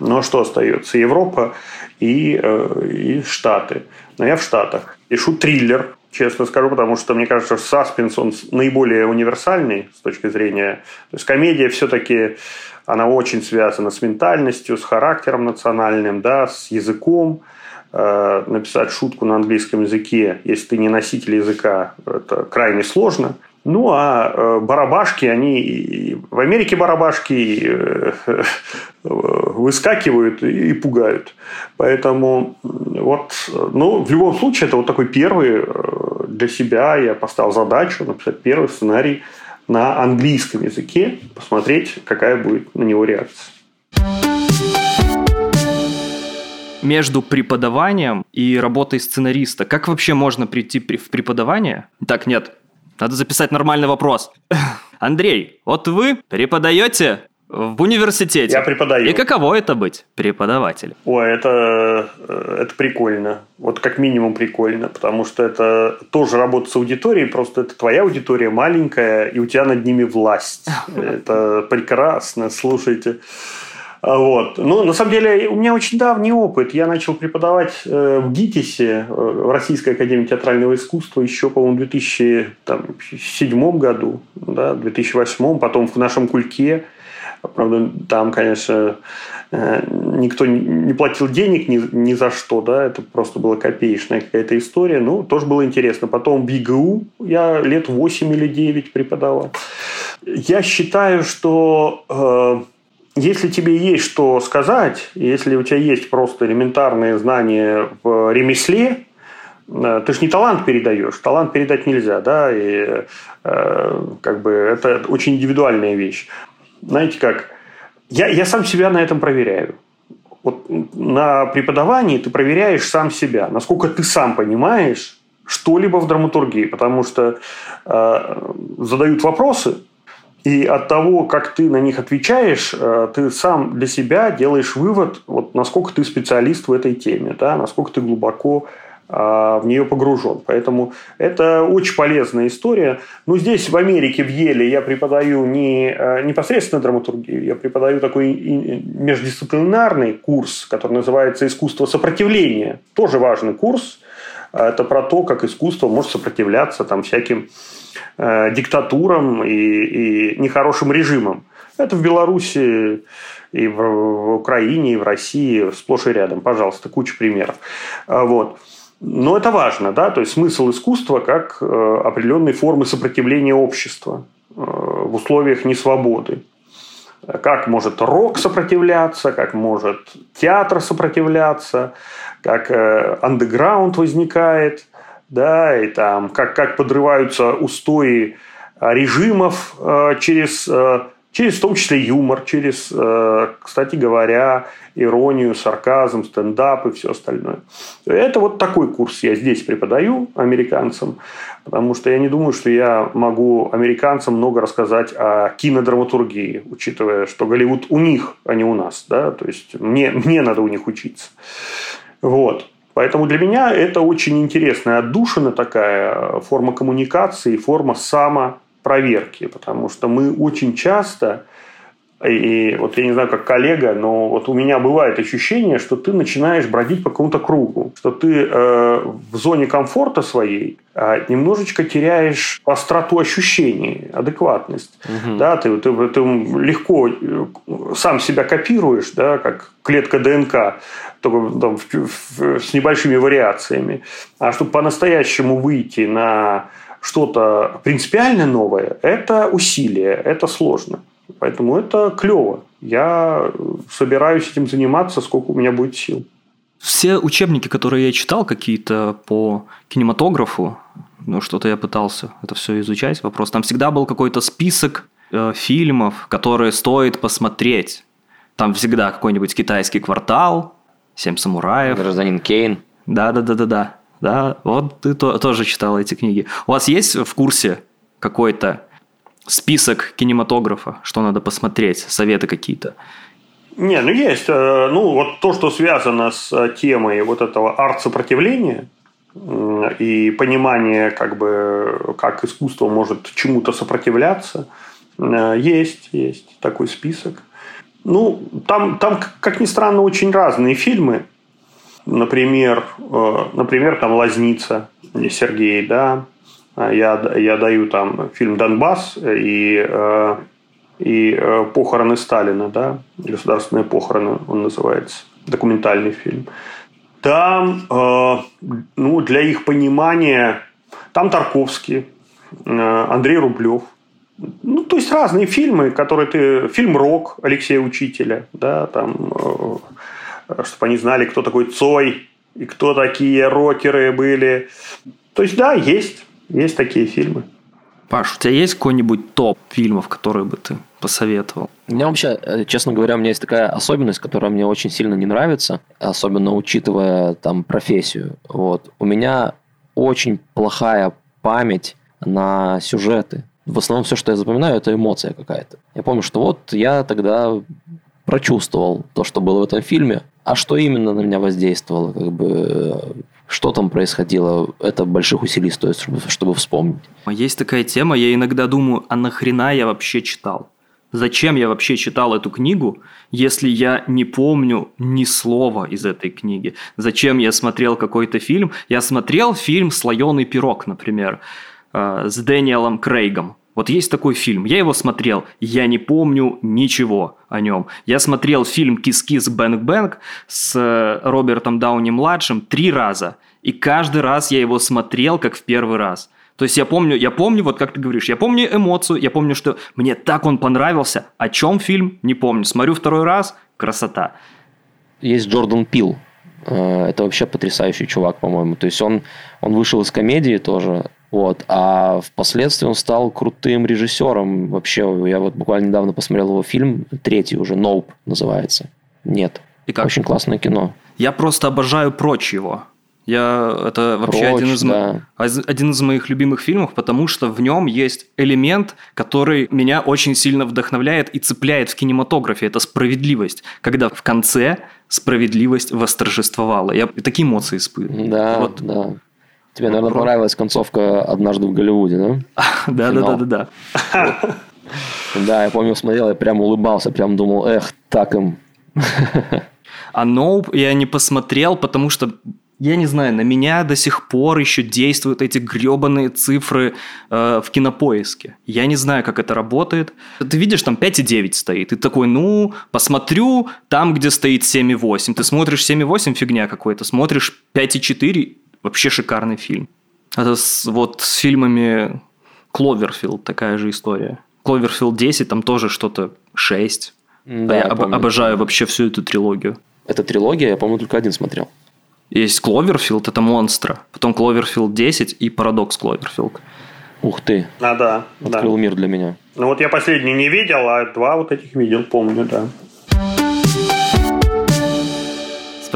S1: Но что остается? Европа и, э, и Штаты. Но я в Штатах. Пишу триллер, честно скажу, потому что, мне кажется, саспенс, он наиболее универсальный с точки зрения... То есть комедия все-таки, она очень связана с ментальностью, с характером национальным, да, с языком. Э, написать шутку на английском языке, если ты не носитель языка, это крайне сложно. Ну, а э, барабашки, они в Америке барабашки э, *laughs* выскакивают и пугают. Поэтому вот, ну, в любом случае, это вот такой первый э, для себя я поставил задачу написать первый сценарий на английском языке, посмотреть, какая будет на него реакция.
S3: между преподаванием и работой сценариста? Как вообще можно прийти в преподавание? Так, нет, надо записать нормальный вопрос. Андрей, вот вы преподаете в университете.
S1: Я преподаю.
S3: И каково это быть преподавателем?
S1: Ой, это, э, это прикольно. Вот как минимум прикольно, потому что это тоже работа с аудиторией, просто это твоя аудитория маленькая, и у тебя над ними власть. *laughs* Это прекрасно, слушайте. А, вот. Ну, на самом деле, у меня очень давний опыт. Я начал преподавать э, в ГИТИСе, э, в Российской Академии Театрального Искусства, еще, по-моему, в 2007 году, да, 2008, потом в нашем Кульке. Правда, там, конечно, э, никто не платил денег ни, ни за что, да, это просто была копеечная какая-то история. Ну, тоже было интересно. Потом в БИГУ я лет 8 или 9 преподавал. Я считаю, что если тебе есть что сказать, если у тебя есть просто элементарные знания в ремесле, э, ты же не талант передаешь, талант передать нельзя, да, и э, как бы это очень индивидуальная вещь. Знаете как, я, я сам себя на этом проверяю. Вот на преподавании ты проверяешь сам себя, насколько ты сам понимаешь что-либо в драматургии, потому что э, задают вопросы, и от того, как ты на них отвечаешь, э, ты сам для себя делаешь вывод, вот насколько ты специалист в этой теме, да, насколько ты глубоко а, в нее погружен. Поэтому это очень полезная история. Но здесь, в Америке, в Еле, я преподаю не э, непосредственно драматургию, я преподаю такой междисциплинарный курс, который называется «Искусство сопротивления». Тоже важный курс. Это про то, как искусство может сопротивляться там, всяким э, диктатурам и, и нехорошим режимам. Это в Беларуси и в, в Украине, и в России сплошь и рядом. Пожалуйста, куча примеров. А, вот. Но это важно, да, то есть смысл искусства как э, определенной формы сопротивления общества э, в условиях несвободы. Как может рок сопротивляться, как может театр сопротивляться, как э, андеграунд возникает – да, и там как, как подрываются устои э, режимов э, через, э, через в том числе юмор, через, кстати говоря, иронию, сарказм, стендап и все остальное. Это вот такой курс я здесь преподаю американцам, потому что я не думаю, что я могу американцам много рассказать о кинодраматургии, учитывая, что Голливуд у них, а не у нас. Да? То есть мне, мне надо у них учиться. Вот. Поэтому для меня это очень интересная отдушина такая, форма коммуникации, форма самопроверки, потому что мы очень часто и вот я не знаю, как коллега, но вот у меня бывает ощущение, что ты начинаешь бродить по какому-то кругу, что ты э, в зоне комфорта своей э, немножечко теряешь остроту ощущений, адекватность. Угу. Да, ты, ты, ты легко э, сам себя копируешь, да, как клетка ДНК, только там, в, в, с небольшими вариациями. А чтобы по-настоящему выйти на что-то принципиально новое, это усилие, это сложно. Поэтому это клево. Я собираюсь этим заниматься, сколько у меня будет сил.
S3: Все учебники, которые я читал, какие-то по кинематографу, ну, что-то я пытался это все изучать, вопрос. Там всегда был какой-то список э, фильмов, которые стоит посмотреть. Там всегда какой-нибудь китайский квартал, Семь самураев.
S2: Гражданин Кейн.
S3: Да, да, да, да, да. Да, вот ты то, тоже читал эти книги. У вас есть в курсе какой-то список кинематографа, что надо посмотреть, советы какие-то?
S1: Не, ну есть. Э, ну, вот то, что связано с э, темой вот этого арт-сопротивления и понимание, как бы, как искусство может чему-то сопротивляться, э, есть, есть такой список. Ну, там, там, как ни странно, очень разные фильмы. Например, например там «Лазница» Сергей, да, я, я даю там фильм «Донбасс» и, э, и э, «Похороны Сталина», да, «Государственные похороны» он называется, документальный фильм. Там, э, ну, для их понимания, там Тарковский, Андрей Рублев. Ну, то есть разные фильмы, которые ты... Фильм «Рок» Алексея Учителя, да, там, чтобы они знали, кто такой Цой и кто такие рокеры были. То есть, да, есть. Есть такие фильмы.
S3: Паш, у тебя есть какой-нибудь топ фильмов, которые бы ты посоветовал?
S2: У меня вообще, э, честно говоря, у меня есть такая особенность, которая мне очень сильно не нравится, особенно учитывая там профессию. Вот. У меня очень плохая память на сюжеты. В основном все, что я запоминаю, это эмоция какая-то. Я помню, что вот я тогда прочувствовал то, что было в этом фильме, а что именно на меня воздействовало, как бы что там происходило, это больших усилий стоит, чтобы, чтобы вспомнить.
S3: Есть такая тема, я иногда думаю, а нахрена я вообще читал? Зачем я вообще читал эту книгу, если я не помню ни слова из этой книги? Зачем я смотрел какой-то фильм? Я смотрел фильм «Слоеный пирог», например, э, с Дэниелом Крейгом. Вот есть такой фильм, я его смотрел, я не помню ничего о нем. Я смотрел фильм «Кис-кис Бэнк Бэнк» с э, Робертом Дауни-младшим три раза. И каждый раз я его смотрел, как в первый раз. То есть я помню, я помню, вот как ты говоришь, я помню эмоцию, я помню, что мне так он понравился. О чем фильм, не помню. Смотрю второй раз, красота.
S2: Есть Джордан Пил. Э, это вообще потрясающий чувак, по-моему. То есть он, он вышел из комедии тоже, вот. А впоследствии он стал крутым режиссером. Вообще, я вот буквально недавно посмотрел его фильм, третий уже, «Ноуп» называется. Нет. И как? Очень классное кино.
S3: Я просто обожаю «Прочь» его. Я, это вообще Прочь, один, из, да. один из моих любимых фильмов, потому что в нем есть элемент, который меня очень сильно вдохновляет и цепляет в кинематографе. Это справедливость. Когда в конце справедливость восторжествовала. Я такие эмоции испытываю.
S2: Да, вот. да. Тебе, наверное, понравилась концовка «Однажды в Голливуде», да? *laughs*
S3: Да, да, да, да, да.
S2: Да, я помню, смотрел, я прям улыбался, прям думал, эх, так им.
S3: А Nope я не посмотрел, потому что я не знаю, на меня до сих пор еще действуют эти гребаные цифры э, в кинопоиске. Я не знаю, как это работает. Ты видишь, там 5,9 стоит. И такой, ну, посмотрю там, где стоит 7,8. Ты смотришь 7,8, фигня какой-то. Смотришь 5,4, Вообще шикарный фильм. Это с, вот с фильмами Кловерфилд такая же история. Кловерфилд 10, там тоже что-то 6. Да, я, я об, обожаю вообще всю эту трилогию.
S2: Это трилогия, я, по-моему, только один смотрел.
S3: Есть Кловерфилд, это монстра. Потом Кловерфилд 10 и Парадокс Кловерфилд.
S2: Ух ты.
S1: А, да.
S2: Открыл
S1: да.
S2: мир для меня.
S1: Ну вот я последний не видел, а два вот этих видел, помню, да.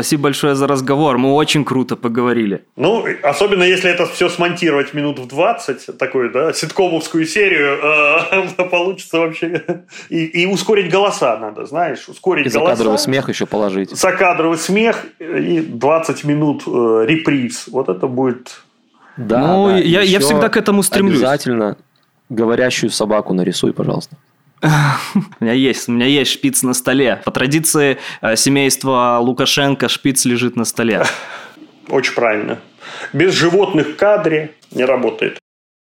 S3: Спасибо большое за разговор. Мы очень круто поговорили.
S1: Ну, особенно если это все смонтировать минут в 20, такую, да, ситкомовскую серию, э, *laughs* получится вообще... И, и ускорить голоса надо, знаешь, ускорить и голоса.
S2: закадровый смех еще положить.
S1: Закадровый смех и 20 минут э, реприз. Вот это будет...
S3: Да, ну, да. Я, я всегда к этому стремлюсь.
S2: Обязательно говорящую собаку нарисуй, пожалуйста. *laughs*
S3: У меня есть, у меня есть шпиц на столе. По традиции э, семейства Лукашенко шпиц лежит на столе.
S1: Очень правильно. Без животных в кадре не работает.